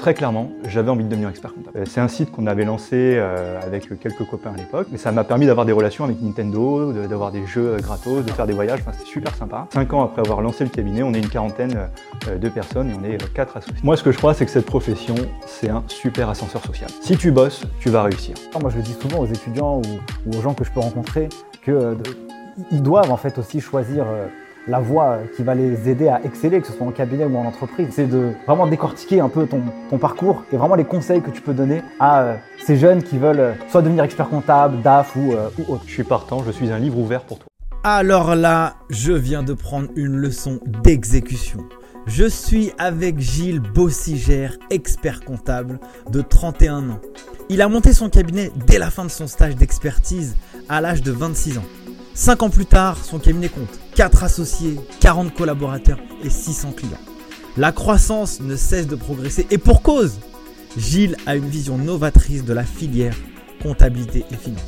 Très clairement, j'avais envie de devenir expert comptable. Euh, C'est un site qu'on avait lancé euh, avec quelques copains à l'époque, mais ça m'a permis d'avoir des relations avec Nintendo, d'avoir des jeux euh, gratos, de faire des voyages, enfin, c'était super sympa. Cinq ans après avoir lancé le cabinet, on est une quarantaine de personnes et on est quatre associés. Moi, ce que je crois, c'est que cette profession, c'est un super ascenseur social. Si tu bosses, tu vas réussir. Moi, je le dis souvent aux étudiants ou, aux gens que je peux rencontrer que euh, de- ils doivent en fait aussi choisir la voie qui va les aider à exceller, que ce soit en cabinet ou en entreprise. C'est de vraiment décortiquer un peu ton, ton parcours et vraiment les conseils que tu peux donner à euh, ces jeunes qui veulent euh, soit devenir expert comptable, DAF ou, euh, ou autre. Je suis partant, je suis un livre ouvert pour toi. Alors là, je viens de prendre une leçon d'exécution. Je suis avec Gilles Bossigère, expert comptable de 31 ans. Il a monté son cabinet dès la fin de son stage d'expertise à l'âge de 26 ans. 5 ans plus tard, son cabinet compte 4 associés, 40 collaborateurs et 600 clients. La croissance ne cesse de progresser et pour cause, Gilles a une vision novatrice de la filière comptabilité et finance.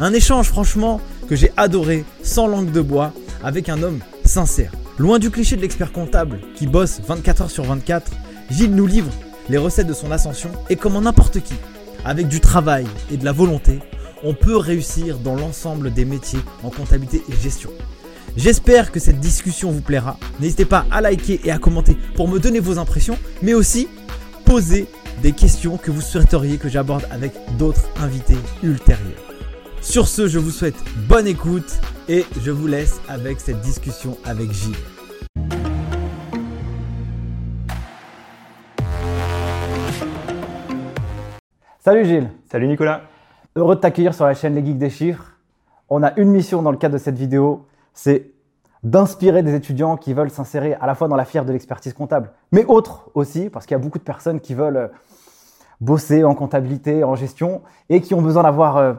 Un échange franchement que j'ai adoré, sans langue de bois, avec un homme sincère. Loin du cliché de l'expert comptable qui bosse 24 heures sur 24, Gilles nous livre les recettes de son ascension et comment n'importe qui, avec du travail et de la volonté, on peut réussir dans l'ensemble des métiers en comptabilité et gestion. J'espère que cette discussion vous plaira. N'hésitez pas à liker et à commenter pour me donner vos impressions, mais aussi poser des questions que vous souhaiteriez que j'aborde avec d'autres invités ultérieurs. Sur ce, je vous souhaite bonne écoute et je vous laisse avec cette discussion avec Gilles. Salut Gilles, Salut Nicolas heureux de t'accueillir sur la chaîne Les Geeks des Chiffres. On a une mission dans le cadre de cette vidéo, c'est d'inspirer des étudiants qui veulent s'insérer à la fois dans la fière de l'expertise comptable, mais autres aussi, parce qu'il y a beaucoup de personnes qui veulent euh, bosser en comptabilité, en gestion, et qui ont besoin d'avoir euh,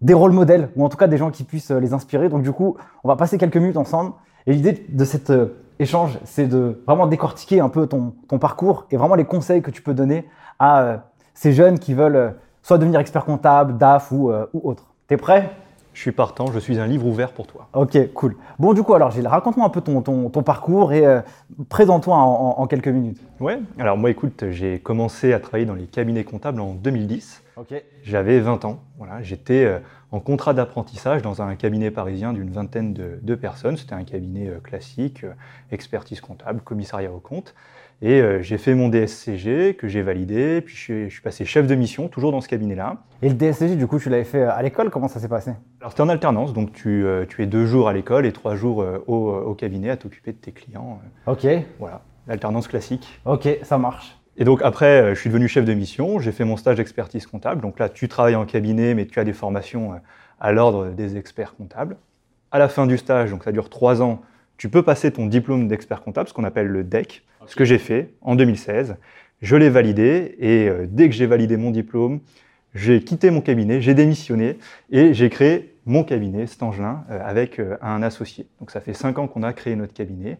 des rôles modèles, ou en tout cas des gens qui puissent euh, les inspirer. Donc du coup, on va passer quelques minutes ensemble. Et l'idée de cet échange, c'est de vraiment décortiquer un peu ton, parcours et vraiment les conseils que tu peux donner à ces jeunes qui veulent soit devenir expert comptable, DAF ou, euh, ou autre. T'es prêt? Je suis partant, je suis un livre ouvert pour toi. Ok, cool. Bon, du coup, alors Gilles, raconte-moi un peu ton, ton, ton parcours et euh, présente-toi en, en- en quelques minutes. Ouais, alors moi écoute, j'ai commencé à travailler dans les cabinets comptables en 2010. Ok. J'avais 20 ans. Voilà, j'étais euh, en contrat d'apprentissage dans un cabinet parisien d'une vingtaine de, de personnes. C'était un cabinet euh, classique, expertise comptable, commissariat au compte. Et euh, j'ai fait mon DSCG que j'ai validé. Puis je suis, je suis passé chef de mission, toujours dans ce cabinet-là. Et le DSCG, du coup, tu l'avais fait euh, à l'école, comment ça s'est passé? Alors c'était en alternance, donc tu, euh, tu es deux jours à l'école et trois jours euh, au, au cabinet à t'occuper de tes clients. Ok, voilà, l'alternance classique. ok, ça marche. Et donc après, je suis devenu chef de mission, j'ai fait mon stage d'expertise comptable. Donc là, tu travailles en cabinet, mais tu as des formations à l'ordre des experts comptables. À la fin du stage, donc ça dure trois ans, tu peux passer ton diplôme d'expert comptable, ce qu'on appelle le DEC, ce que j'ai fait en 2016. Je l'ai validé et euh, dès que j'ai validé mon diplôme, j'ai quitté mon cabinet, j'ai démissionné et j'ai créé mon cabinet, Stangelin, euh, avec euh, un associé. Donc ça fait cinq ans qu'on a créé notre cabinet.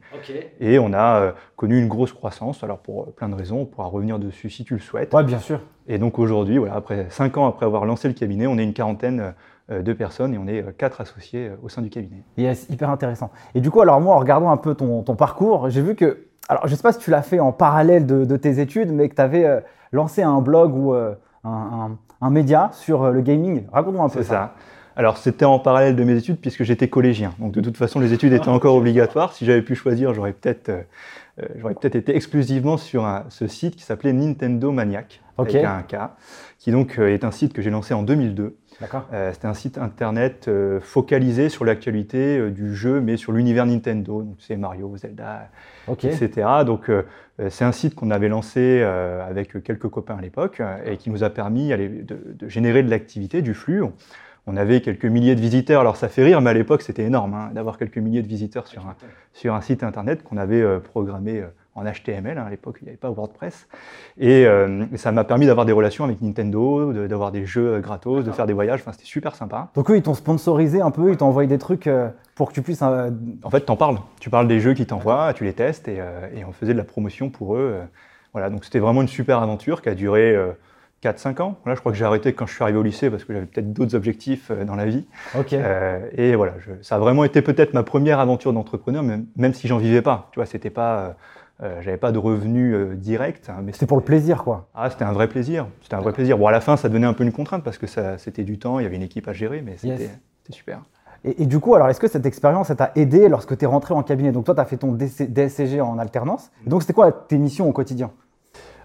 Et on a euh, connu une grosse croissance, alors pour euh, plein de raisons, on pourra revenir dessus si tu le souhaites. Ouais, bien sûr. Et donc aujourd'hui, voilà, après 5 ans après avoir lancé le cabinet, on est une quarantaine euh, de personnes et on est euh, quatre associés euh, au sein du cabinet. Yes, hyper intéressant. Et du coup, alors moi, en regardant un peu ton, ton parcours, j'ai vu que, alors je sais pas si tu l'as fait en parallèle de, de tes études, mais que tu avais lancé un blog ou euh, un, un- un média sur euh, le gaming. Raconte-moi un peu C'est ça. Alors c'était en parallèle de mes études puisque j'étais collégien. Donc de toute façon, les études étaient encore obligatoires. Si j'avais pu choisir, j'aurais peut-être euh, euh, j'aurais peut-être été exclusivement sur un- ce site qui s'appelait Nintendo Maniac, avec un K, qui donc euh, est un site que j'ai lancé en 2002. D'accord. Euh, C'était un site internet euh, focalisé sur l'actualité euh, du jeu, mais sur l'univers Nintendo. Donc c'est Mario, Zelda, etc. Donc c'est un site qu'on avait lancé avec quelques copains à l'époque et qui nous a permis de, générer de l'activité, du flux. On, on avait quelques milliers de visiteurs, alors ça fait rire, mais à l'époque c'était énorme hein, d'avoir quelques milliers de visiteurs sur un, sur un site internet qu'on avait euh, programmé euh, en HTML. hein, à l'époque, il n'y avait pas WordPress. Et, euh, et ça m'a permis d'avoir des relations avec Nintendo, de- d'avoir des jeux euh, gratos, de faire des voyages. Enfin, c'était super sympa. Donc eux, ils t'ont sponsorisé un peu, ils t'ont envoyé des trucs euh, pour que tu puisses. euh, En fait, t'en parles. Tu parles des jeux qui t'envoient, tu les testes et, euh, et on faisait de la promotion pour eux. voilà, donc c'était vraiment une super aventure qui a duré euh, 4-5 ans. Voilà, je crois que j'ai arrêté quand je suis arrivé au lycée parce que j'avais peut-être d'autres objectifs dans la vie. Ok. Euh, et voilà, je- ça a vraiment été peut-être ma première aventure d'entrepreneur, même, même si j'en vivais pas. Tu vois, c'était pas Euh, j'avais pas de revenus euh, directs, hein, mais C'était pour le plaisir, quoi. Ah, c'était un vrai plaisir. C'était un vrai plaisir. Bon, à la fin, ça devenait un peu une contrainte parce que c'était du temps, il y avait une équipe à gérer, mais c'était, Yes. super. Et, et du coup, alors, est-ce que cette expérience, ça t'a aidé lorsque tu es rentré en cabinet? Donc, toi, tu as fait ton DC DSCG en alternance. Donc, c'était quoi tes missions au quotidien?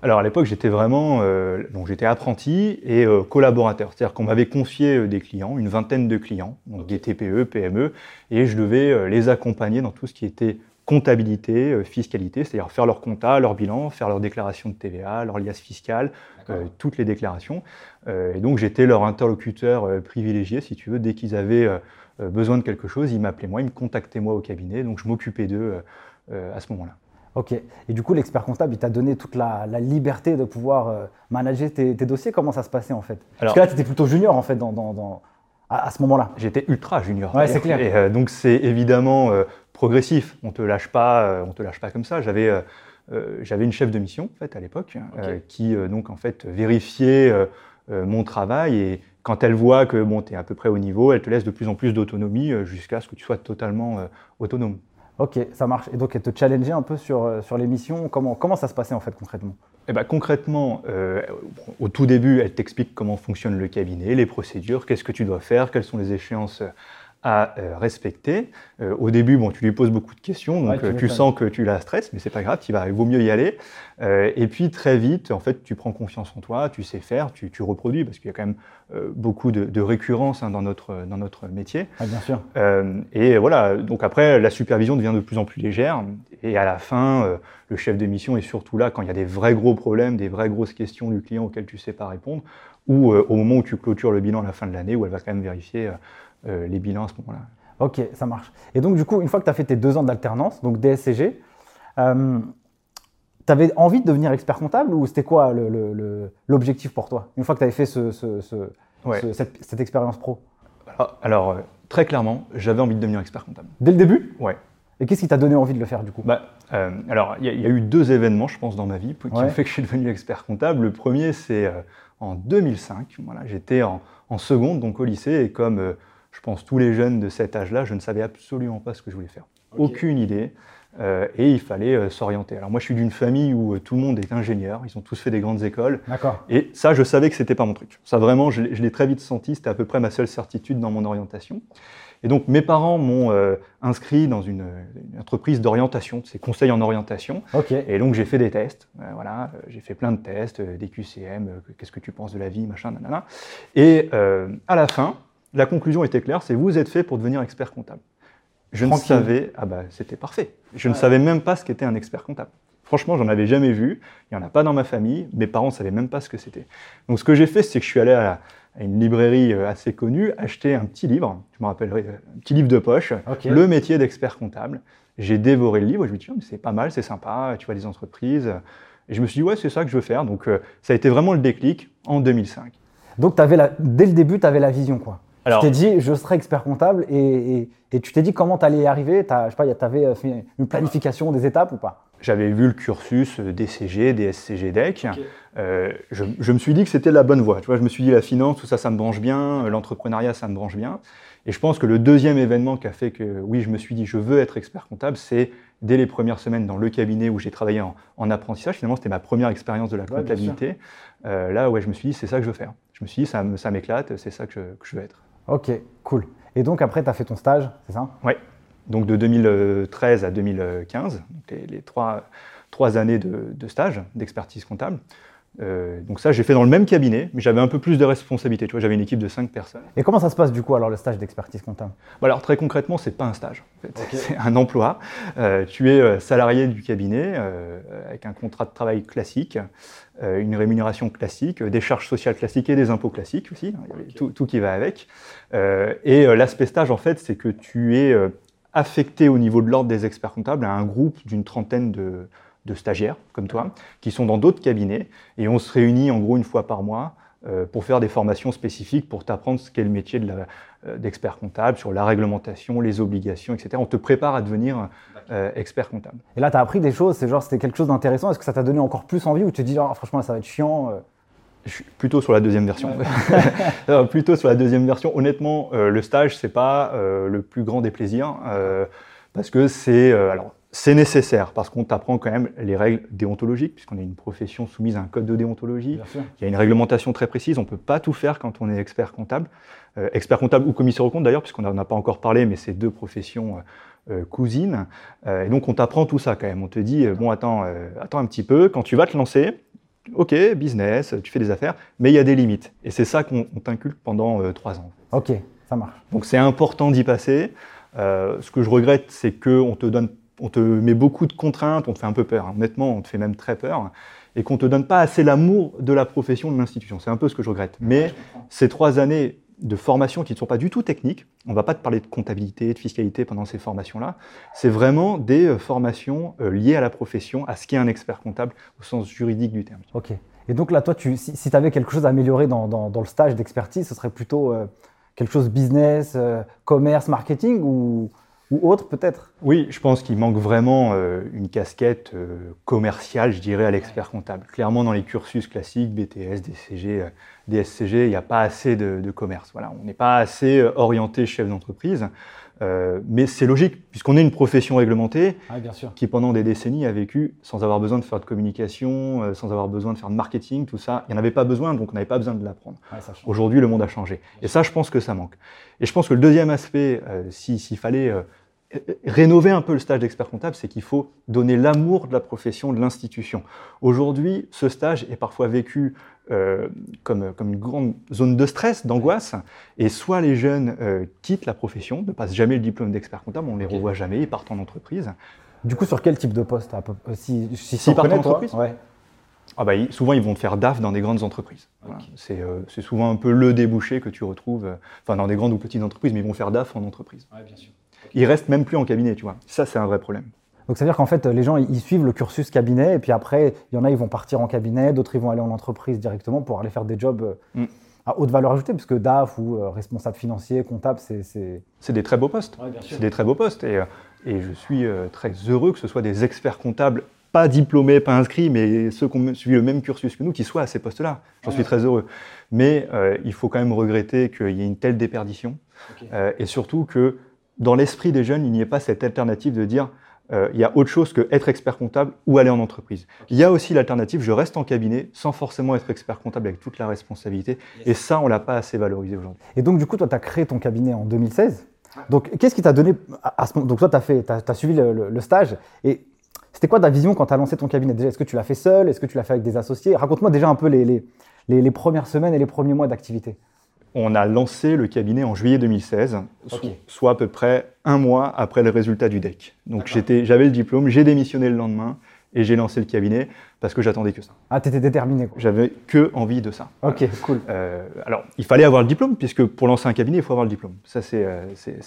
Alors à l'époque, j'étais vraiment, euh, donc j'étais apprenti et euh, collaborateur, c'est-à-dire qu'on m'avait confié euh, des clients, une vingtaine de clients, donc des TPE, PME, et je devais les accompagner dans tout ce qui était comptabilité, euh, fiscalité, c'est-à-dire faire leur compta, leur bilan, faire leur déclaration de TVA, leur liasse fiscale, euh, toutes les déclarations. Euh, et donc j'étais leur interlocuteur euh, privilégié, si tu veux, dès qu'ils avaient besoin de quelque chose, ils m'appelaient moi, ils me contactaient moi au cabinet, donc je m'occupais d'eux à ce moment-là. Ok. Et du coup, l'expert comptable, il t'a donné toute la, la liberté de pouvoir manager tes, tes dossiers. Comment ça se passait, en fait? Parce que là, tu étais plutôt junior, en fait, dans, dans- dans- à, à ce moment-là. J'étais ultra junior. Ouais, c'est clair. Et euh, donc c'est évidemment euh, progressif. On te lâche pas, euh, on te lâche pas comme ça. J'avais euh, euh, j'avais une chef de mission en fait à l'époque euh, qui donc en fait vérifiait mon travail et quand elle voit que bon tu es à peu près au niveau, elle te laisse de plus en plus d'autonomie jusqu'à ce que tu sois totalement euh, autonome. Ok, ça marche. Et donc, elle te challengeait un peu sur, sur les missions. Comment, comment ça se passait, en fait, concrètement? Eh ben, concrètement, euh, au tout début, elle t'explique comment fonctionne le cabinet, les procédures, qu'est-ce que tu dois faire, quelles sont les échéances à euh, respecter. Euh, au début, bon, tu lui poses beaucoup de questions, donc Ouais, tu euh, tu sens que tu la stresses, mais c'est pas grave, tu vas, il vaut mieux y aller. Euh, et puis très vite, en fait, tu prends confiance en toi, tu sais faire, tu, tu reproduis, parce qu'il y a quand même euh, beaucoup de, de récurrence hein, dans, notre, dans notre métier. Ah, Bien sûr. Euh, et voilà, donc après, la supervision devient de plus en plus légère. Et à la fin, euh, le chef de mission est surtout là quand il y a des vrais gros problèmes, des vraies grosses questions du client auxquelles tu ne sais pas répondre, ou euh, au moment où tu clôtures le bilan à la fin de l'année, où elle va quand même vérifier les bilans à ce moment-là. Ok, ça marche. Et donc, du coup, une fois que tu as fait tes deux ans d'alternance, donc DSCG, euh, tu avais envie de devenir expert comptable ou c'était quoi le- le- le- l'objectif pour toi Une fois que tu avais fait ce- ce- ce- Ouais. ce- cette, cette expérience pro? Alors, alors, euh, très clairement, j'avais envie de devenir expert comptable. Dès le début? Ouais. Et qu'est-ce qui t'a donné envie de le faire, du coup? Bah, euh, alors, il y, a- il y a eu deux événements, je pense, dans ma vie qui Ouais. ont fait que je suis devenu expert comptable. Le premier, c'est euh, en 2005. Voilà, J'étais en, en seconde, donc au lycée, et comme euh, je pense tous les jeunes de cet âge-là, je ne savais absolument pas ce que je voulais faire. Aucune idée. euh, et il fallait euh, s'orienter. Alors moi, je suis d'une famille où euh, tout le monde est ingénieur. Ils ont tous fait des grandes écoles. D'accord. Et ça, je savais que c'était pas mon truc. Ça, vraiment, je, l'ai- je l'ai très vite senti. C'était à peu près ma seule certitude dans mon orientation. Et donc, mes parents m'ont inscrit dans une, une entreprise d'orientation, c'est conseil en orientation. Ok. Et donc, j'ai fait des tests. Voilà, j'ai fait plein de tests, des QCM, qu'est-ce que tu penses de la vie, machin, nanana. Et à la fin, la conclusion était claire, c'est vous êtes fait pour devenir expert comptable. Je Tranquille. ne savais, ah bah c'était parfait. Je ne savais même pas ce qu'était un expert comptable. Franchement, j'en avais jamais vu. Il n'y en a pas dans ma famille. Mes parents ne savaient même pas ce que c'était. Donc, ce que j'ai fait, c'est que je suis allé à, une librairie euh, assez connue, acheter un petit livre, je me rappellerai, euh, un petit livre de poche, le métier d'expert comptable. J'ai dévoré le livre. Je me suis dit, Oh, mais c'est pas mal, c'est sympa. Tu vois des entreprises. Et je me suis dit, ouais, c'est ça que je veux faire. Donc, euh, ça a été vraiment le déclic en 2005. Donc, avais la, dès le début, tu avais la vision, quoi. Alors- tu t'es dit, je serai expert comptable et, et- et tu t'es dit comment tu allais y arriver? T'as- Je sais pas, tu avais fait une planification des étapes ou pas? J'avais vu le cursus euh, DCG, DSCG, DEC. Euh, je, je me suis dit que c'était la bonne voie. Tu vois, je me suis dit la finance, tout ça, ça me branche bien. euh, L'entrepreneuriat, ça me branche bien. Et je pense que le deuxième événement qui a fait que, oui, je me suis dit, je veux être expert comptable, c'est dès les premières semaines dans le cabinet où j'ai travaillé en, en apprentissage. Finalement, c'était ma première expérience de la comptabilité. Euh, là, ouais, je me suis dit, c'est ça que je veux faire. Je me suis dit, ça, m'éclate, c'est ça que je, que je veux être. Ok, cool. Et donc, après, tu as fait ton stage, c'est ça? Ouais. Donc de 2013 à 2015, donc les, les trois, trois années de, de stage d'expertise comptable. Euh, donc ça, j'ai fait dans le même cabinet, mais j'avais un peu plus de responsabilités. Tu vois, j'avais une équipe de cinq personnes. Et comment ça se passe du coup alors le stage d'expertise comptable? Bon, alors très concrètement, c'est pas un stage. en fait. C'est un emploi. Euh, tu es euh, salarié du cabinet euh, avec un contrat de travail classique, une rémunération classique, euh, des charges sociales classiques et des impôts classiques aussi. hein, tout, tout qui va avec. Euh, et euh, l'aspect stage, en fait, c'est que tu es euh, affecté au niveau de l'ordre des experts comptables à un groupe d'une trentaine de, de stagiaires comme toi qui sont dans d'autres cabinets et on se réunit en gros une fois par mois euh, pour faire des formations spécifiques pour t'apprendre ce qu'est le métier de la- euh, d'expert comptable sur la réglementation, les obligations, etc. On te prépare à devenir euh, expert comptable. Et là, tu as appris des choses, c'est genre, c'était quelque chose d'intéressant. Est-ce que ça t'a donné encore plus envie ou tu te dis, ah, franchement, là, ça va être chiant euh? Je suis plutôt sur la deuxième version. Euh, plutôt sur la deuxième version. Honnêtement, euh, le stage, c'est pas euh, le plus grand des plaisirs. euh, parce que c'est. euh, alors, c'est nécessaire parce qu'on t'apprend quand même les règles déontologiques, puisqu'on est une profession soumise à un code de déontologie. Il y a une réglementation très précise, on ne peut pas tout faire quand on est expert comptable. Euh, expert comptable ou commissaire au compte d'ailleurs, puisqu'on n'en a pas encore parlé, mais c'est deux professions euh, euh, cousines. Euh, et donc on t'apprend tout ça quand même. On te dit, bon attends, attends un petit peu, quand tu vas te lancer, ok, business, tu fais des affaires, mais il y a des limites. Et c'est ça qu'on on t'inculque pendant trois ans. Ok, ça marche. Donc c'est important d'y passer. Ce que je regrette, c'est qu'on te donne, on te met beaucoup de contraintes, on te fait un peu peur. hein. Honnêtement, on te fait même très peur, et qu'on te donne pas assez l'amour de la profession, de l'institution. C'est un peu ce que je regrette. Mais ces trois années de formation qui ne sont pas du tout techniques, on va pas te parler de comptabilité, de fiscalité pendant ces formations-là. C'est vraiment des euh, formations euh, liées à la profession, à ce qu'est un expert comptable au sens juridique du terme. Ok. Et donc là, toi, tu, si, tu avais quelque chose à améliorer dans, dans- dans le stage d'expertise, ce serait plutôt euh, quelque chose business, euh, commerce, marketing ou, ou autre peut-être Oui, je pense qu'il manque vraiment euh, une casquette euh, commerciale, je dirais, à l'expert comptable. Clairement, dans les cursus classiques, BTS, DCG, euh, DSCG, il n'y a pas assez de, de commerce. Voilà, on n'est pas assez orienté chef d'entreprise. Mais c'est logique, puisqu'on est une profession réglementée Oui, bien sûr. qui, pendant des décennies, a vécu sans avoir besoin de faire de communication, sans avoir besoin de faire de marketing, tout ça. Il n'y en avait pas besoin, donc on n'avait pas besoin de l'apprendre. Aujourd'hui, le monde a changé. Et ça, je pense que ça manque. Et je pense que le deuxième aspect, euh, si- s'il fallait rénover un peu le stage d'expert comptable, c'est qu'il faut donner l'amour de la profession, de l'institution. Aujourd'hui, ce stage est parfois vécu euh, comme, comme une grande zone de stress, d'angoisse, et soit les jeunes euh, quittent la profession, ne passent jamais le diplôme d'expert comptable, on ne les revoit jamais, ils partent en entreprise. Du coup, sur quel type de poste à peu- Si, partent en entreprise? Ouais. Ah bah, souvent, ils vont faire DAF dans des grandes entreprises. Voilà. C'est euh, c'est souvent un peu le débouché que tu retrouves, euh, enfin dans des grandes ou petites entreprises, mais ils vont faire DAF en entreprise. bien sûr. Ils restent même plus en cabinet, tu vois. Ça, c'est un vrai problème. Donc, ça veut dire qu'en fait, les gens, ils suivent le cursus cabinet, et puis après, il y en a, ils vont partir en cabinet, d'autres, ils vont aller en entreprise directement pour aller faire des jobs euh, Mm. à haute valeur ajoutée, puisque DAF ou euh, responsable financier, comptable, c'est. c'est- C'est des très beaux postes. C'est des très beaux postes. Et, euh, et je suis euh, très heureux que ce soit des experts comptables, pas diplômés, pas inscrits, mais ceux qui ont suivi le même cursus que nous, qui soient à ces postes-là. J'en suis très heureux. Mais euh, il faut quand même regretter qu'il y ait une telle déperdition. Euh, et surtout que dans l'esprit des jeunes, il n'y ait pas cette alternative de dire euh, il y a autre chose que être expert comptable ou aller en entreprise. Il y a aussi l'alternative, je reste en cabinet sans forcément être expert comptable avec toute la responsabilité. Et ça, on l'a pas assez valorisé aujourd'hui. Et donc, du coup, toi, tu as créé ton cabinet en 2016. Donc, qu'est-ce qui t'a donné à, à ce moment Donc, toi, tu as, t'as suivi le, le- le stage. Et c'était quoi ta vision quand tu as lancé ton cabinet? Déjà, est-ce que tu l'as fait seul? Est-ce que tu l'as fait avec des associés? Raconte-moi déjà un peu les, les, les- les premières semaines et les premiers mois d'activité. On a lancé le cabinet en juillet 2016, so- Ok. soit à peu près un mois après le résultat du DEC. Donc j'avais le diplôme, j'ai démissionné le lendemain et j'ai lancé le cabinet parce que j'attendais que ça. Ah, tu étais déterminé, quoi. J'avais que envie de ça. Ok, cool. Euh, alors, il fallait avoir le diplôme, puisque pour lancer un cabinet, il faut avoir le diplôme. Ça, c'est euh,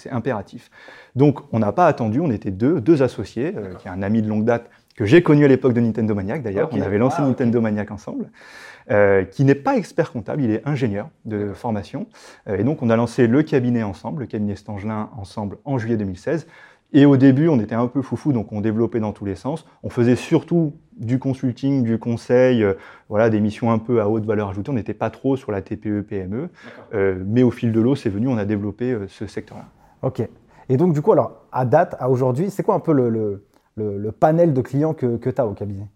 impératif. Donc, on n'a pas attendu, on était deux, deux associés, euh, qui est un ami de longue date que j'ai connu à l'époque de Nintendo Maniac, d'ailleurs. On avait lancé Ah. Nintendo Maniac ensemble, euh, qui n'est pas expert comptable, il est ingénieur de formation. Euh, et donc, on a lancé le cabinet ensemble, le cabinet Stangelin ensemble, en juillet 2016. Et au début, on était un peu foufou, donc on développait dans tous les sens. On faisait surtout du consulting, du conseil, euh, voilà, des missions un peu à haute valeur ajoutée. On n'était pas trop sur la TPE, PME. Euh, mais au fil de l'eau, c'est venu, on a développé euh, ce secteur-là. Ok. Et donc, du coup, alors, à date, à aujourd'hui, c'est quoi un peu le, le, le- le panel de clients que, que tu as au cabinet?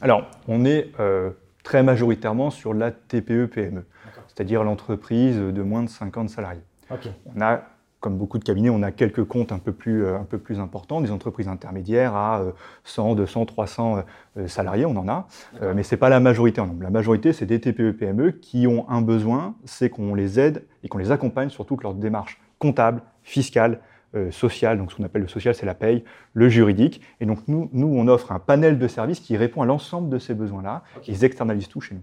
Alors, on est très majoritairement sur la TPE, PME, c'est-à-dire l'entreprise de moins de 50 salariés. On a, comme beaucoup de cabinets, on a quelques comptes un peu plus, euh, un peu plus importants, des entreprises intermédiaires à euh, 100, 200, 300 euh, euh, salariés, on en a, Euh, mais ce n'est pas la majorité en nombre. La majorité, c'est des TPE, PME qui ont un besoin, c'est qu'on les aide et qu'on les accompagne sur toute leur démarche comptable, fiscale, euh, sociale, donc ce qu'on appelle le social, c'est la paye, le juridique. Et donc nous, nous, on offre un panel de services qui répond à l'ensemble de ces besoins-là. Ils externalisent tout chez nous.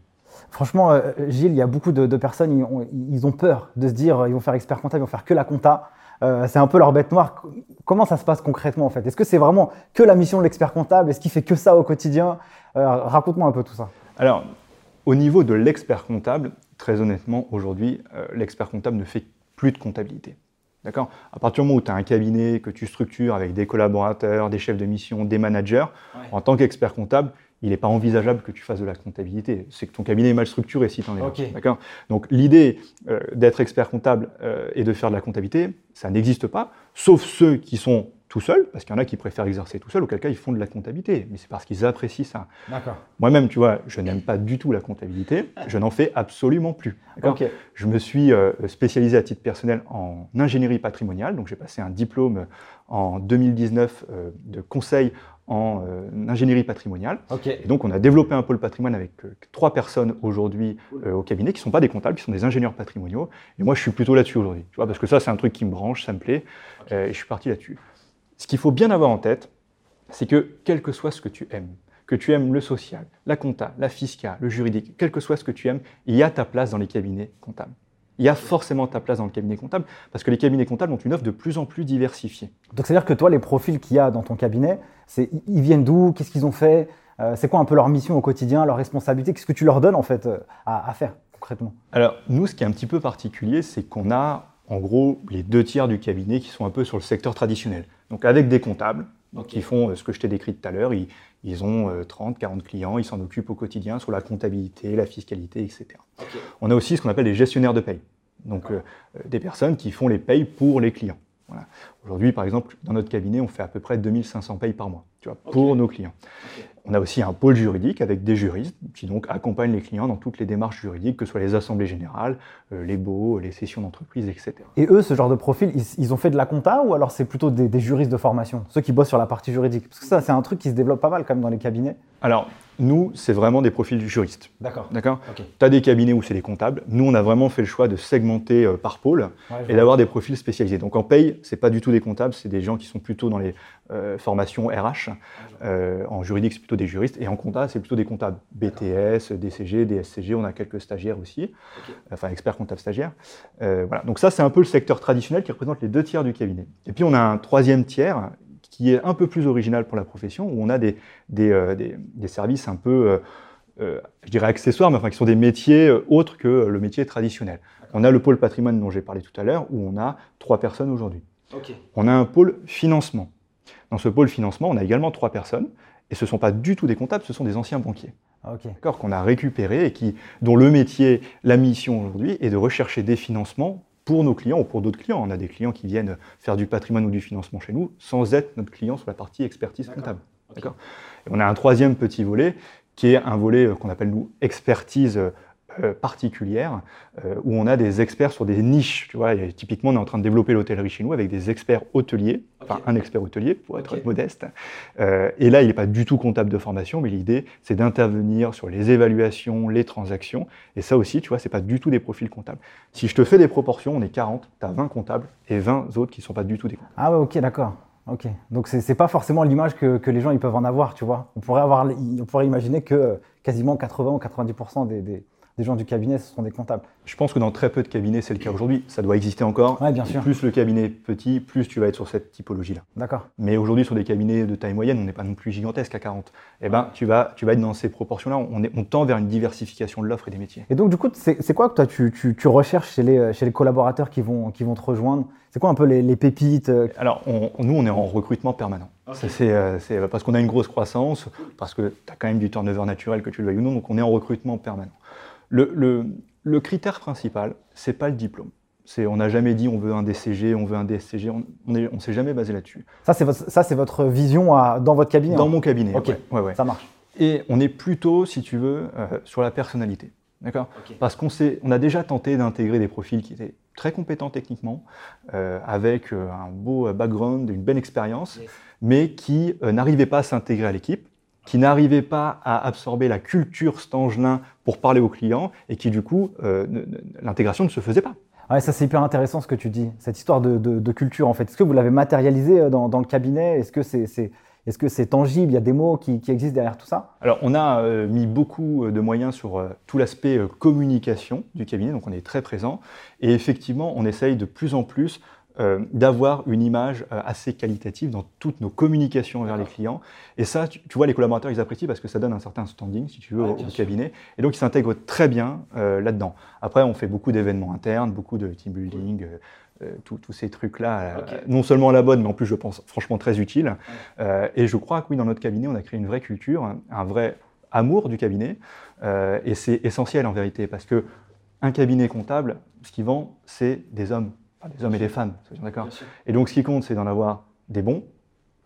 Franchement, euh, Gilles, il y a beaucoup de, de personnes, ils ont, ils ont peur de se dire, ils vont faire expert comptable, ils vont faire que la compta. Euh, c'est un peu leur bête noire. Comment ça se passe concrètement en fait? Est-ce que c'est vraiment que la mission de l'expert comptable? Est-ce qu'il fait que ça au quotidien? Euh, Raconte-moi un peu tout ça. Alors, au niveau de l'expert comptable, très honnêtement, aujourd'hui, euh, l'expert comptable ne fait plus de comptabilité. D'accord? À partir du moment où tu as un cabinet que tu structures avec des collaborateurs, des chefs de mission, des managers, en tant qu'expert comptable, il n'est pas envisageable que tu fasses de la comptabilité. C'est que ton cabinet est mal structuré si tu en es. D'accord? Donc l'idée euh, d'être expert comptable euh, et de faire de la comptabilité, ça n'existe pas, sauf ceux qui sont tout seul, parce qu'il y en a qui préfèrent exercer tout seul, auquel cas ils font de la comptabilité, mais c'est parce qu'ils apprécient ça. Moi-même, tu vois, je n'aime pas du tout la comptabilité, je n'en fais absolument plus. d'accord Ok. Je me suis euh, spécialisé à titre personnel en ingénierie patrimoniale, donc j'ai passé un diplôme en 2019 euh, de conseil en euh, ingénierie patrimoniale. Et donc, on a développé un pôle patrimoine avec euh, trois personnes aujourd'hui euh, au cabinet qui ne sont pas des comptables, qui sont des ingénieurs patrimoniaux. Et moi, je suis plutôt là-dessus aujourd'hui. Tu vois, parce que ça, c'est un truc qui me branche, ça me plaît, euh, et je suis parti là-dessus. Ce qu'il faut bien avoir en tête, c'est que quel que soit ce que tu aimes, que tu aimes le social, la compta, la fiscale, le juridique, quel que soit ce que tu aimes, il y a ta place dans les cabinets comptables. Il y a forcément ta place dans le cabinet comptable, parce que les cabinets comptables ont une offre de plus en plus diversifiée. Donc c'est-à-dire que toi, les profils qu'il y a dans ton cabinet, c'est ils viennent d'où? Qu'est-ce qu'ils ont fait? Euh, C'est quoi un peu leur mission au quotidien, leur responsabilité? Qu'est-ce que tu leur donnes en fait euh, à, à faire concrètement? Alors, nous, ce qui est un petit peu particulier, c'est qu'on a en gros les deux tiers du cabinet qui sont un peu sur le secteur traditionnel. Donc, avec des comptables, donc, qui font euh, ce que je t'ai décrit tout à l'heure. Ils, ils ont euh, 30, 40 clients, ils s'en occupent au quotidien sur la comptabilité, la fiscalité, etc. On a aussi ce qu'on appelle les gestionnaires de paye. Donc, euh, euh, des personnes qui font les payes pour les clients. Voilà. Aujourd'hui, par exemple, dans notre cabinet, on fait à peu près 2500 payes par mois, tu vois, pour nos clients. On a aussi un pôle juridique avec des juristes qui accompagnent les clients dans toutes les démarches juridiques, que ce soit les assemblées générales, euh, les baux, les sessions d'entreprise, etc. Et eux, ce genre de profil, ils, ils ont fait de la compta ou alors c'est plutôt des, des juristes de formation, ceux qui bossent sur la partie juridique? Parce que ça, c'est un truc qui se développe pas mal quand même dans les cabinets. Alors, nous, c'est vraiment des profils juristes. D'accord. D'accord? Ok. Tu as des cabinets où c'est des comptables. Nous, on a vraiment fait le choix de segmenter euh, par pôle et d'avoir des profils spécialisés. Donc en paye, c'est pas du tout des comptables, c'est des gens qui sont plutôt dans les euh, formations RH. Euh, en juridique, c'est plutôt des juristes. Et en compta, c'est plutôt des comptables. BTS, DCG, DSCG, on a quelques stagiaires aussi, enfin experts comptables stagiaires. Voilà. Donc ça, c'est un peu le secteur traditionnel qui représente les deux tiers du cabinet. Et puis on a un troisième tiers qui est un peu plus original pour la profession, où on a des, des, euh, des- des services un peu, euh, euh, je dirais accessoires, mais enfin qui sont des métiers autres que le métier traditionnel. On a le pôle patrimoine dont j'ai parlé tout à l'heure, où on a trois personnes aujourd'hui. On a un pôle financement. Dans ce pôle financement, on a également trois personnes, et ce ne sont pas du tout des comptables, ce sont des anciens banquiers, Ok. d'accord, qu'on a récupérés et qui, dont le métier, la mission aujourd'hui, est de rechercher des financements pour nos clients ou pour d'autres clients. On a des clients qui viennent faire du patrimoine ou du financement chez nous sans être notre client sur la partie expertise comptable. D'accord? Et on a un troisième petit volet qui est un volet euh, qu'on appelle nous expertise euh, particulière, euh, où on a des experts sur des niches. Tu vois, Et typiquement, on est en train de développer l'hôtellerie chez nous avec des experts hôteliers, enfin un expert hôtelier pour être modeste. Euh, et là, il n'est pas du tout comptable de formation, mais l'idée, c'est d'intervenir sur les évaluations, les transactions. Et ça aussi, tu vois, c'est pas du tout des profils comptables. Si je te fais des proportions, on est 40, tu as 20 comptables et 20 autres qui ne sont pas du tout des comptables. Ah ouais, ok, d'accord. Ok. Donc c'est pas forcément l'image que, que les gens ils peuvent en avoir, tu vois. On pourrait avoir, on pourrait imaginer que quasiment 80 ou 90% des, des, des gens du cabinet ce sont des comptables. Je pense que dans très peu de cabinets, c'est le cas aujourd'hui. Ça doit exister encore. Ouais, bien sûr. Plus le cabinet est petit, plus tu vas être sur cette typologie-là. D'accord. Mais aujourd'hui, sur des cabinets de taille moyenne, on n'est pas non plus gigantesque à 40. Eh ben, tu vas, tu vas être dans ces proportions-là. On, est- on tend vers une diversification de l'offre et des métiers. Et donc du coup, c'est quoi que toi tu, tu, tu recherches chez les, chez les collaborateurs qui vont, qui vont te rejoindre? C'est quoi un peu les, les pépites euh, Alors, on- nous, on est en recrutement permanent. Ça, C'est euh, c'est parce qu'on a une grosse croissance, parce que tu as quand même du turnover naturel, que tu le veuilles ou non, donc on est en recrutement permanent. Le, le- le critère principal, c'est pas le diplôme. C'est, on n'a jamais dit on veut un DCG, on veut un DSCG, on ne on, s'est jamais basé là-dessus. Ça, c'est votre, ça, c'est votre vision à- dans votre cabinet Dans hein mon cabinet, Ok. ouais, ouais, ouais. Ça marche. Et on est plutôt, si tu veux, euh, sur la personnalité. D'accord? Parce qu'on s'est- on a déjà tenté d'intégrer des profils qui étaient très compétents techniquement, euh, avec euh, un beau background, une belle expérience, mais qui euh, n'arrivaient pas à s'intégrer à l'équipe, qui n'arrivaient pas à absorber la culture Stangelin pour parler aux clients, et qui du coup, euh, l'intégration ne se faisait pas. Ouais, ça c'est hyper intéressant ce que tu dis, cette histoire de, de- de culture en fait. Est-ce que vous l'avez matérialisé euh, dans, dans le cabinet? Est-ce que c'est c'est, est -ce c'est tangible? Il y a des mots qui, qui existent derrière tout ça? Alors, on a euh, mis beaucoup de moyens sur euh, tout l'aspect euh, communication du cabinet, donc on est très présent. Et effectivement, on essaye de plus en plus euh, d'avoir une image euh, assez qualitative dans toutes nos communications vers les clients. Et ça, tu, tu vois, les collaborateurs, ils apprécient parce que ça donne un certain standing, si tu veux, Ouais, au, cabinet. Et donc, ils s'intègrent très bien euh, là-dedans. Après, on fait beaucoup d'événements internes, beaucoup de team building. tous ces trucs-là, non seulement à la bonne, mais en plus, je pense, franchement, très utiles. Euh, et je crois que oui, dans notre cabinet, on a créé une vraie culture, un- vrai amour du cabinet. Et c'est essentiel en vérité, parce que un cabinet comptable, ce qui vend, c'est des hommes, Enfin, des hommes et des femmes, soyons d'accord. Et donc, ce qui compte, c'est d'en avoir des bons,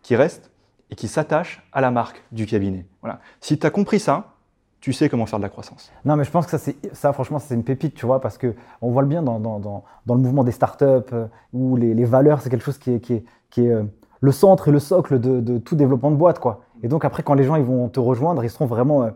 qui restent et qui s'attachent à la marque du cabinet. Voilà. Si tu as compris ça, tu sais comment faire de la croissance. Non, mais je pense que ça, c'est, ça franchement, c'est une pépite, tu vois, parce que on voit le bien dans, dans, dans, dans le mouvement des startups euh, où les, les, valeurs, c'est quelque chose qui est, qui est, qui est euh, le centre et le socle de, de, tout développement de boîte, quoi. Et donc après, quand les gens ils vont te rejoindre, ils seront vraiment euh,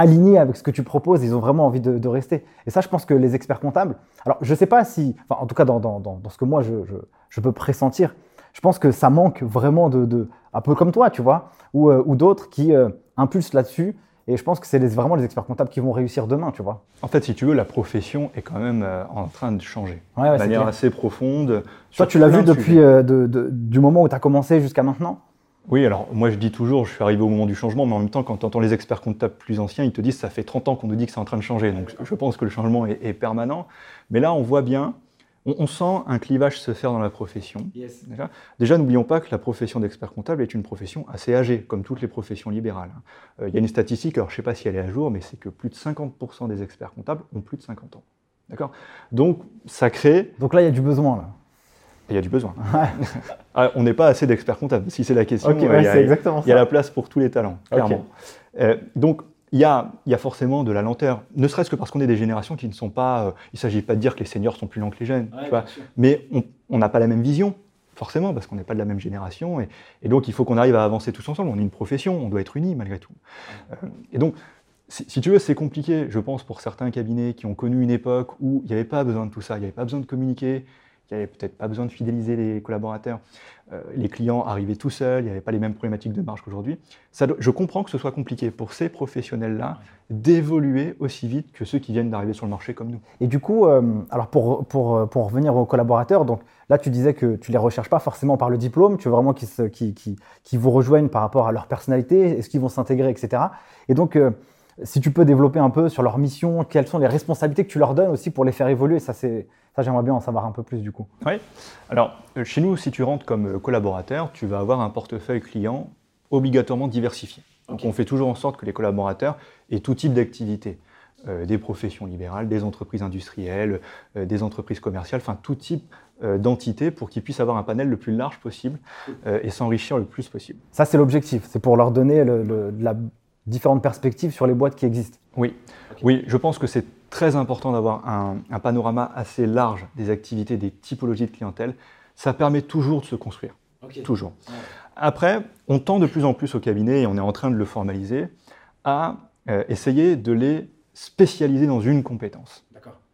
alignés avec ce que tu proposes, ils ont vraiment envie de, de, rester. Et ça, je pense que les experts comptables, alors je sais pas si, enfin, en tout cas dans, dans, dans ce que moi je, je, je, peux pressentir, je pense que ça manque vraiment de, de un peu comme toi, tu vois, ou, ou d'autres qui impulsent là-dessus et je pense que c'est vraiment les experts comptables qui vont réussir demain, tu vois. En fait, si tu veux, la profession est quand même euh, en train de changer de manière assez profonde. Toi, tu l'as vu depuis euh, de, de, du moment où tu as commencé jusqu'à maintenant? Oui, alors moi je dis toujours, je suis arrivé au moment du changement, mais en même temps, quand tu entends les experts comptables plus anciens, ils te disent ça fait 30 ans qu'on nous dit que c'est en train de changer. Donc je pense que le changement est, est permanent. Mais là, on voit bien on, on, sent un clivage se faire dans la profession. Yes. Déjà, déjà n'oublions pas que la profession d'expert comptable est une profession assez âgée, comme toutes les professions libérales. Euh, il y a une statistique, alors je ne sais pas si elle est à jour, mais c'est que plus de 50% des experts comptables ont plus de 50 ans. D'accord? Donc, ça crée. Donc là, il y a du besoin, là. Il y a du besoin. ah, on n'est pas assez d'experts comptables, si c'est la question. Okay, ouais, il y a, exactement il y a la place pour tous les talents, clairement. Okay. Euh, donc, il y, a, il y a, forcément de la lenteur, ne serait-ce que parce qu'on est des générations qui ne sont pas. Euh, il ne s'agit pas de dire que les seniors sont plus lents que les jeunes, ouais, tu vois, mais on n'a pas la même vision, forcément, parce qu'on n'est pas de la même génération, et, et donc il faut qu'on arrive à avancer tous ensemble. On est une profession, on doit être unis malgré tout. Euh, et donc, si, si, tu veux, c'est compliqué, je pense, pour certains cabinets qui ont connu une époque où il n'y avait pas besoin de tout ça, il n'y avait pas besoin de communiquer, il n'y avait peut-être pas besoin de fidéliser les collaborateurs. Euh, les clients arrivaient tout seuls, il n'y avait pas les mêmes problématiques de marge qu'aujourd'hui. Je comprends que ce soit compliqué pour ces professionnels-là d'évoluer aussi vite que ceux qui viennent d'arriver sur le marché comme nous. Et du coup, euh, alors pour, pour, pour revenir aux collaborateurs, donc là tu disais que tu ne les recherches pas forcément par le diplôme, tu veux vraiment qu'ils qui, qui, qui vous rejoignent par rapport à leur personnalité, est-ce qu'ils vont s'intégrer, etc. Et donc, euh, si tu peux développer un peu sur leur mission, quelles sont les responsabilités que tu leur donnes aussi pour les faire évoluer, ça c'est ça, j'aimerais bien en savoir un peu plus du coup. Oui. Alors, chez nous, si tu rentres comme collaborateur, tu vas avoir un portefeuille client obligatoirement diversifié. Donc, okay. on fait toujours en sorte que les collaborateurs aient tout type d'activité. Euh, des professions libérales, des entreprises industrielles, euh, des entreprises commerciales, enfin tout type euh, d'entités pour qu'ils puissent avoir un panel le plus large possible et s'enrichir le plus possible. Ça, c'est l'objectif. C'est pour leur donner le, le, la différentes perspectives sur les boîtes qui existent. Oui, okay. oui je pense que c'est très important d'avoir un, un, panorama assez large des activités, des typologies de clientèle. Ça permet toujours de se construire. Okay. Toujours. Ouais. Après, on tend de plus en plus au cabinet, et on est en train de le formaliser, à euh, essayer de les spécialiser dans une compétence.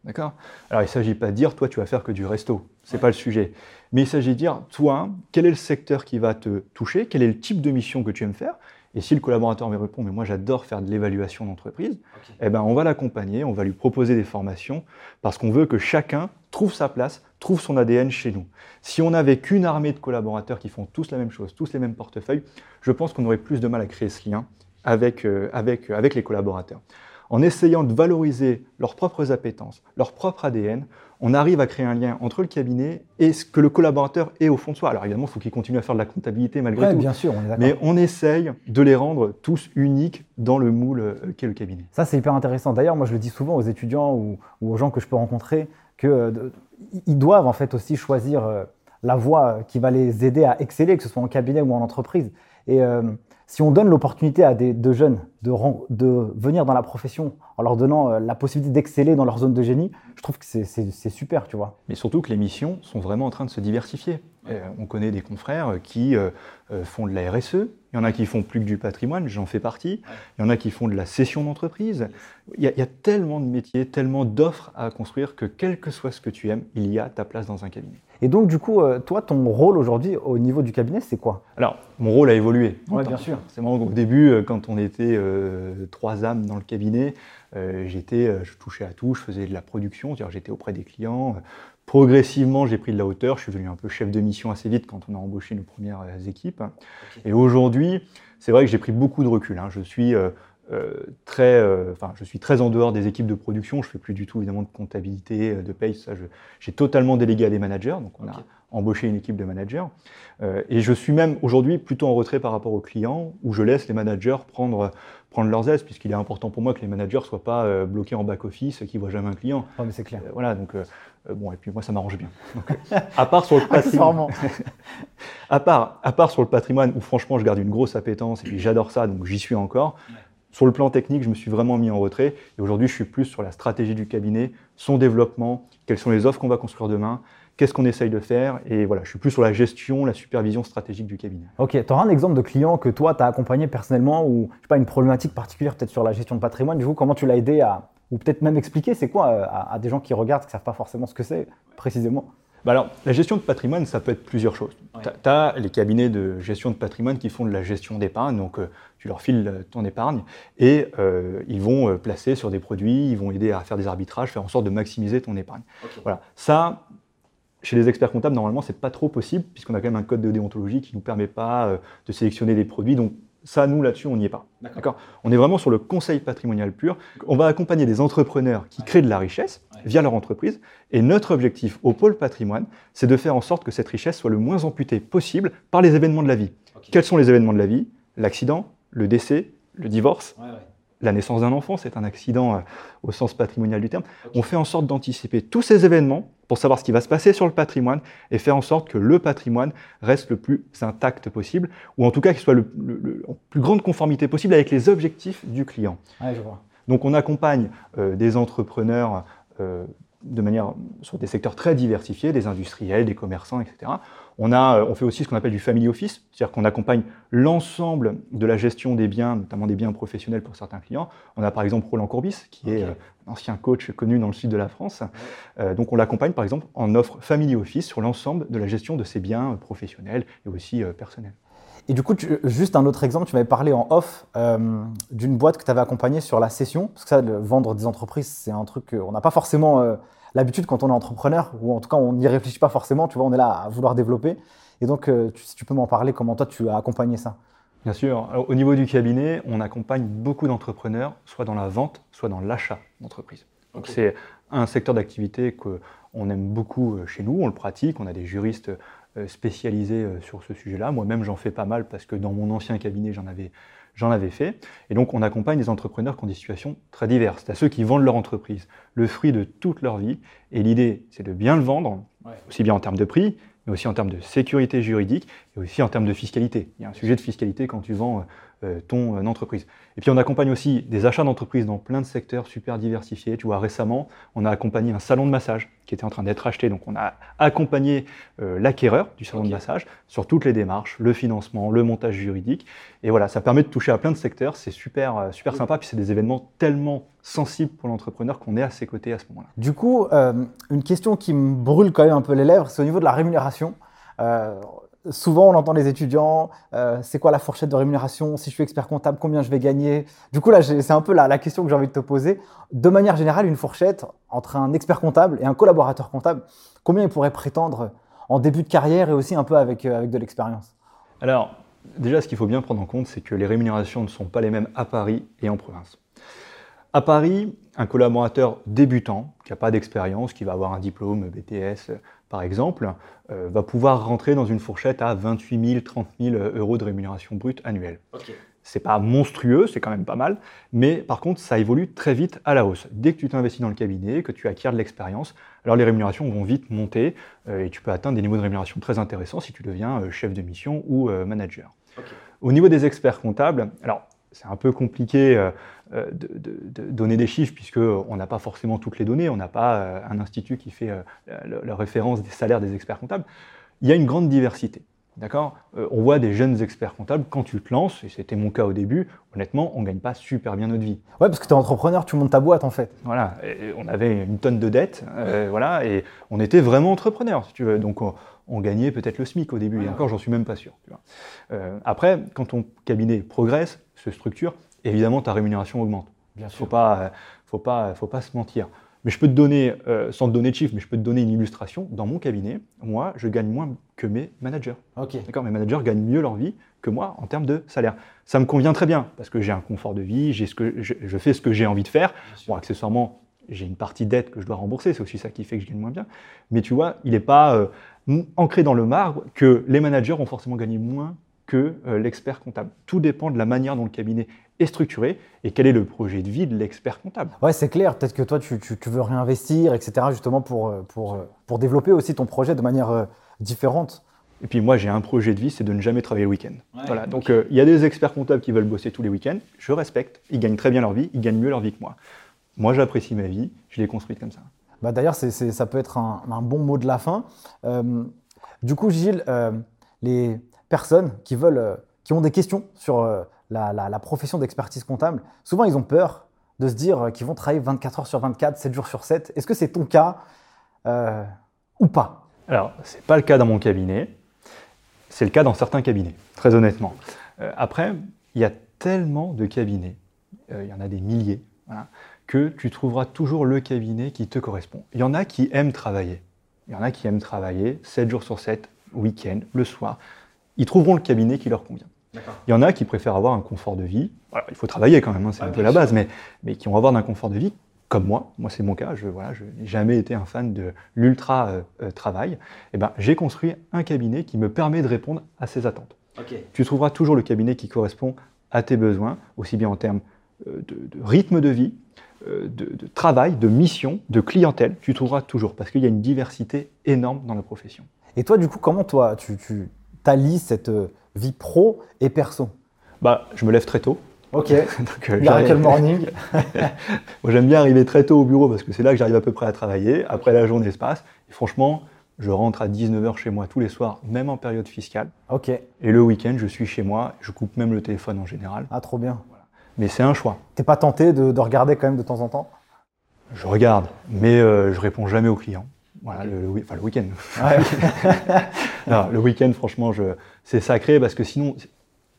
D'accord. Alors, il ne s'agit pas de dire, toi, tu vas faire que du resto. Ce n'est ouais. pas le sujet. Mais il s'agit de dire, toi, quel est le secteur qui va te toucher? Quel est le type de mission que tu aimes faire? Et si le collaborateur me répond, mais moi j'adore faire de l'évaluation d'entreprise, okay. eh ben, on va l'accompagner, on va lui proposer des formations, parce qu'on veut que chacun trouve sa place, trouve son ADN chez nous. Si on n'avait qu'une armée de collaborateurs qui font tous la même chose, tous les mêmes portefeuilles, je pense qu'on aurait plus de mal à créer ce lien avec, euh, avec, avec les collaborateurs. En essayant de valoriser leurs propres appétences, leur propre ADN, on arrive à créer un lien entre le cabinet et ce que le collaborateur est au fond de soi. Alors évidemment, il faut qu'il continue à faire de la comptabilité malgré ouais, tout. Bien sûr, on est Mais on essaye de les rendre tous uniques dans le moule euh, qu'est le cabinet. Ça, c'est hyper intéressant. D'ailleurs, moi, je le dis souvent aux étudiants ou, ou aux gens que je peux rencontrer, qu'ils euh, doivent en fait aussi choisir euh, la voie qui va les aider à exceller, que ce soit en cabinet ou en entreprise. Et euh, si on donne l'opportunité à des de jeunes de, de, venir dans la profession en leur donnant euh, la possibilité d'exceller dans leur zone de génie, je trouve que c'est super, tu vois. Mais surtout que les missions sont vraiment en train de se diversifier. Euh, on connaît des confrères qui euh, font de la RSE, il y en a qui font plus que du patrimoine, j'en fais partie, il y en a qui font de la cession d'entreprise. Il, il, y a tellement de métiers, tellement d'offres à construire que quel que soit ce que tu aimes, il y a ta place dans un cabinet. Et donc, du coup, euh, toi, ton rôle aujourd'hui au niveau du cabinet, c'est quoi? Alors, mon rôle a évolué. Oui, bien sûr. C'est au début, euh, quand on était euh, trois âmes dans le cabinet, euh, j'étais, je touchais à tout, je faisais de la production, c'est-à-dire j'étais auprès des clients. Progressivement, j'ai pris de la hauteur, je suis devenu un peu chef de mission assez vite quand on a embauché nos premières équipes. Okay. Et aujourd'hui, c'est vrai que j'ai pris beaucoup de recul. Hein. Je suis euh, très, euh, enfin, je suis très en dehors des équipes de production. Je fais plus du tout évidemment de comptabilité, de paye. Ça, j'ai totalement délégué à des managers. Donc, on okay. a embauché une équipe de managers. Euh, et je suis même aujourd'hui plutôt en retrait par rapport aux clients, où je laisse les managers prendre prendre leurs aises, puisqu'il est important pour moi que les managers ne soient pas euh, bloqués en back-office, qui ne voient jamais un client. Ouais, mais c'est clair. Euh, voilà, donc, euh, euh, bon, et puis moi, ça m'arrange bien. Donc, euh, à part sur le patrimoine. Accessoirement. À part, à part sur le patrimoine, où franchement je garde une grosse appétence et puis j'adore ça, donc j'y suis encore. Sur le plan technique, je me suis vraiment mis en retrait. Et aujourd'hui, je suis plus sur la stratégie du cabinet, son développement, quelles sont les offres qu'on va construire demain, qu'est-ce qu'on essaye de faire. Et voilà, je suis plus sur la gestion, la supervision stratégique du cabinet. Ok, tu auras un exemple de client que toi, tu as accompagné personnellement ou je sais pas, une problématique particulière peut-être sur la gestion de patrimoine. Du coup, comment tu l'as aidé à, ou peut-être même expliquer c'est quoi euh, à, à des gens qui regardent, qui ne savent pas forcément ce que c'est précisément? Bah alors, la gestion de patrimoine, ça peut être plusieurs choses. Tu as, les cabinets de gestion de patrimoine qui font de la gestion d'épargne, donc euh, tu leur files euh, ton épargne et euh, ils vont placer sur des produits, ils vont aider à faire des arbitrages, faire en sorte de maximiser ton épargne. Voilà, ça, chez les experts comptables, normalement, c'est pas trop possible puisqu'on a quand même un code de déontologie qui nous permet pas de sélectionner des produits. Donc ça, nous là-dessus, on n'y est pas. D'accord. On est vraiment sur le conseil patrimonial pur. On va accompagner des entrepreneurs qui créent de la richesse via leur entreprise. Et notre objectif au pôle patrimoine, c'est de faire en sorte que cette richesse soit le moins amputée possible par les événements de la vie. Quels sont les événements de la vie? L'accident, le décès, le divorce, la naissance d'un enfant, c'est un accident euh, au sens patrimonial du terme. On fait en sorte d'anticiper tous ces événements pour savoir ce qui va se passer sur le patrimoine et faire en sorte que le patrimoine reste le plus intact possible, ou en tout cas qu'il soit le, le- le- en plus grande conformité possible avec les objectifs du client. Ouais, je vois. Donc on accompagne euh, des entrepreneurs euh, de manière sur des secteurs très diversifiés, des industriels, des commerçants, etc. On, a, euh, on fait aussi ce qu'on appelle du family office, c'est-à-dire qu'on accompagne l'ensemble de la gestion des biens, notamment des biens professionnels pour certains clients. On a par exemple Roland Courbis, qui est euh, un ancien coach connu dans le sud de la France. Euh, donc on l'accompagne par exemple en offre family office sur l'ensemble de la gestion de ses biens professionnels et aussi personnels. Et du coup, tu- juste un autre exemple, tu m'avais parlé en off euh, d'une boîte que tu avais accompagnée sur la cession. Parce que ça, le vendre des entreprises, c'est un truc qu'on n'a pas forcément euh, l'habitude quand on est entrepreneur, ou en tout cas, on n'y réfléchit pas forcément. Tu vois, on est là à vouloir développer. Et donc, euh, tu- si tu peux m'en parler, comment toi, tu as accompagné ça? Bien sûr. Alors, au niveau du cabinet, on accompagne beaucoup d'entrepreneurs, soit dans la vente, soit dans l'achat d'entreprise. Donc c'est un secteur d'activité qu'on aime beaucoup chez nous, on le pratique, on a des juristes spécialisés euh, sur ce sujet-là. Moi-même, j'en fais pas mal parce que dans mon ancien cabinet, j'en avais, j'en avais fait. Et donc, on accompagne des entrepreneurs qui ont des situations très diverses. C'est à ceux qui vendent leur entreprise, le fruit de toute leur vie. Et l'idée, c'est de bien le vendre, aussi bien en termes de prix, mais aussi en termes de sécurité juridique et aussi en termes de fiscalité. Il y a un sujet de fiscalité quand tu vends euh, ton euh, entreprise. Et puis on accompagne aussi des achats d'entreprises dans plein de secteurs super diversifiés. Tu vois, récemment, on a accompagné un salon de massage qui était en train d'être acheté. Donc on a accompagné euh, l'acquéreur du salon de massage sur toutes les démarches, le financement, le montage juridique. Et voilà, ça permet de toucher à plein de secteurs. C'est super, euh, super sympa. Puis c'est des événements tellement sensibles pour l'entrepreneur qu'on est à ses côtés à ce moment-là. Du coup, euh, une question qui me brûle quand même un peu les lèvres, c'est au niveau de la rémunération. Euh, souvent, on entend les étudiants, euh, c'est quoi la fourchette de rémunération? Si je suis expert comptable, combien je vais gagner? Du coup, là, c'est un peu la, question que j'ai envie de te poser. De manière générale, une fourchette entre un expert comptable et un collaborateur comptable, combien il pourrait prétendre en début de carrière et aussi un peu euh, avec de l'expérience? Alors, déjà, ce qu'il faut bien prendre en compte, c'est que les rémunérations ne sont pas les mêmes à Paris et en province. À Paris, un collaborateur débutant, qui n'a pas d'expérience, qui va avoir un diplôme BTS par exemple, euh, va pouvoir rentrer dans une fourchette à 28 000, 30 000 euros de rémunération brute annuelle. C'est pas monstrueux, c'est quand même pas mal, mais par contre, ça évolue très vite à la hausse. Dès que tu t'investis dans le cabinet, que tu acquiers de l'expérience, alors les rémunérations vont vite monter euh, et tu peux atteindre des niveaux de rémunération très intéressants si tu deviens euh, chef de mission ou manager. Au niveau des experts comptables, alors c'est un peu compliqué euh, euh, de, de- de donner des chiffres puisque on n'a pas forcément toutes les données, on n'a pas euh, un institut qui fait la, la référence des salaires des experts comptables. Il y a une grande diversité. D'accord? Euh, On voit des jeunes experts comptables, quand tu te lances, et c'était mon cas au début, honnêtement, on ne gagne pas super bien notre vie. Ouais, parce que tu es entrepreneur, tu montes ta boîte en fait. Voilà, et on avait une tonne de dettes, euh, voilà, et on était vraiment entrepreneur, si tu veux. Donc on, on gagnait peut-être le SMIC au début, et encore, j'en suis même pas sûr. tu vois. Euh, après, quand ton cabinet progresse, se structure, évidemment, ta rémunération augmente. Bien Faut pas, euh, faut pas, faut pas se mentir. Mais je peux te donner, euh, sans te donner de chiffres, mais je peux te donner une illustration. Dans mon cabinet, moi, je gagne moins que mes managers. Ok. D'accord, mes managers gagnent mieux leur vie que moi en termes de salaire. Ça me convient très bien parce que j'ai un confort de vie, j'ai ce que je, je fais ce que j'ai envie de faire. Bon, accessoirement, j'ai une partie dette que je dois rembourser, c'est aussi ça qui fait que je gagne moins bien. Mais tu vois, il n'est pas euh, ancré dans le marbre que les managers vont forcément gagner moins que euh, l'expert comptable. Tout dépend de la manière dont le cabinet est structuré et quel est le projet de vie de l'expert comptable. Ouais, c'est clair. Peut-être que toi, tu, tu- tu veux réinvestir, etc., justement pour, euh, pour, euh, pour développer aussi ton projet de manière euh, différente. Et puis moi, j'ai un projet de vie, c'est de ne jamais travailler le week-end. voilà. Donc euh, il y a des experts comptables qui veulent bosser tous les week-ends. Je respecte. Ils gagnent très bien leur vie. Ils gagnent mieux leur vie que moi. Moi, j'apprécie ma vie. Je l'ai construite comme ça. Bah, D'ailleurs, ça peut être un, bon mot de la fin. Euh, du coup, Gilles, euh, les personnes qui, veulent, euh, qui ont des questions sur la, profession d'expertise comptable, souvent ils ont peur de se dire qu'ils vont travailler 24 heures sur 24, 7 jours sur 7. Est-ce que c'est ton cas ou pas? Alors, c'est pas le cas dans mon cabinet. C'est le cas dans certains cabinets, très honnêtement. Après, il y a tellement de cabinets, il y en a des milliers, que tu trouveras toujours le cabinet qui te correspond. Il y en a qui aiment travailler. Il y en a qui aiment travailler 7 jours sur 7, week-end, le soir. Ils trouveront le cabinet qui leur convient. Il y en a qui préfèrent avoir un confort de vie. Alors, il faut travailler quand même, hein, c'est un peu la base, mais, mais qui vont avoir un confort de vie comme moi. Moi, c'est mon cas. Je voilà, je n'ai jamais été un fan de l'ultra euh, euh, travail. Eh ben, j'ai construit un cabinet qui me permet de répondre à ces attentes. Tu trouveras toujours le cabinet qui correspond à tes besoins, aussi bien en termes euh, de, de rythme de vie, de, de travail, de mission, de clientèle. Tu trouveras toujours parce qu'il y a une diversité énorme dans la profession. Et toi, du coup, comment toi, tu, tu allies cette euh, vie pro et perso? Bah, je me lève très tôt. Ok, Donc, euh, Morning. Moi, j'aime bien arriver très tôt au bureau parce que c'est là que j'arrive à peu près à travailler. Après, la journée se passe. Et franchement, je rentre à 19h chez moi tous les soirs, même en période fiscale. Ok, Et le week-end, je suis chez moi. Je coupe même le téléphone en général. ah, trop bien. Mais c'est un choix. T'es pas tenté de, de regarder quand même de temps en temps? Je regarde, mais euh, je réponds jamais aux clients. Voilà, le, le, enfin, le week-end. Ouais. Non, le week-end, franchement, je, c'est sacré parce que sinon,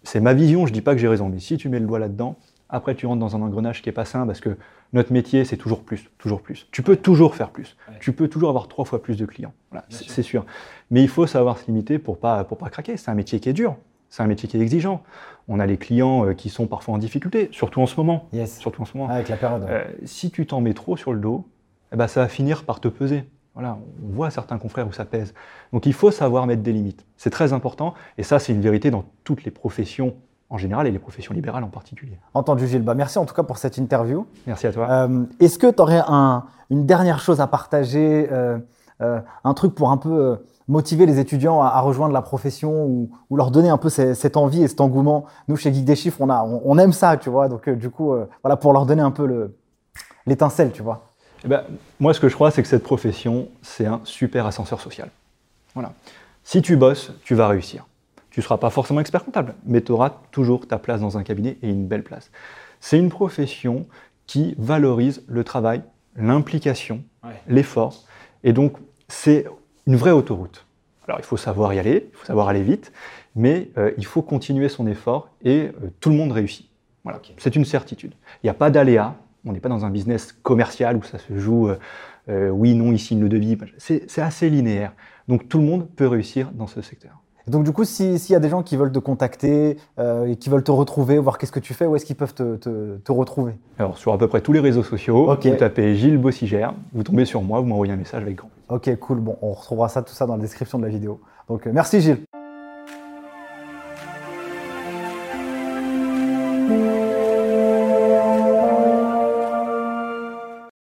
c'est ma vision. Je dis pas que j'ai raison, mais si tu mets le doigt là-dedans, après tu rentres dans un engrenage qui est pas sain parce que notre métier, c'est toujours plus, toujours plus. Tu peux toujours faire plus. Ouais. Tu peux toujours avoir trois fois plus de clients. Voilà, c'est sûr. c'est sûr. Mais il faut savoir se limiter pour pas pour pas craquer. C'est un métier qui est dur. C'est un métier qui est exigeant. On a les clients euh, qui sont parfois en difficulté, surtout en ce moment. Yes. Surtout en ce moment. Avec la période. Euh, si tu t'en mets trop sur le dos, eh ben, ça va finir par te peser. Voilà, on voit certains confrères où ça pèse. Donc il faut savoir mettre des limites. C'est très important, et ça c'est une vérité dans toutes les professions en général et les professions libérales en particulier. Entendu, Gilles. Bah, merci en tout cas pour cette interview. Merci à toi. Euh, Est-ce que tu aurais un- une dernière chose à partager, euh, un truc pour un peu motiver les étudiants à, à rejoindre la profession ou, ou leur donner un peu ces- cette envie et cet engouement Nous, chez Geek des Chiffres, on, a, on, on aime ça, tu vois. Donc, euh, du coup, euh, voilà, pour leur donner un peu le- l'étincelle, tu vois. Eh ben, moi ce que je crois c'est que cette profession c'est un super ascenseur social. Voilà. Si tu bosses, tu vas réussir. Tu ne seras pas forcément expert comptable, mais tu auras toujours ta place dans un cabinet et une belle place. C'est une profession qui valorise le travail, l'implication, Ouais. l'effort. Et donc, c'est une vraie autoroute. Alors, il faut savoir y aller, il faut savoir aller vite, mais euh, il faut continuer son effort et euh, tout le monde réussit. Voilà. C'est une certitude. Il n'y a pas d'aléa. On n'est pas dans un business commercial où ça se joue euh, oui, non, ici, le devis. C'est assez linéaire. Donc, tout le monde peut réussir dans ce secteur. Et donc, du coup, si- s'il y a des gens qui veulent te contacter euh, et qui veulent te retrouver, voir qu'est-ce que tu fais, où est-ce qu'ils peuvent te, te- te retrouver? Alors, sur à peu près tous les réseaux sociaux, vous tapez Gilles Bossigère, vous tombez sur moi, vous m'envoyez un message avec grand. Ok, cool. Bon, on retrouvera ça, tout ça dans la description de la vidéo. Donc, euh, merci Gilles.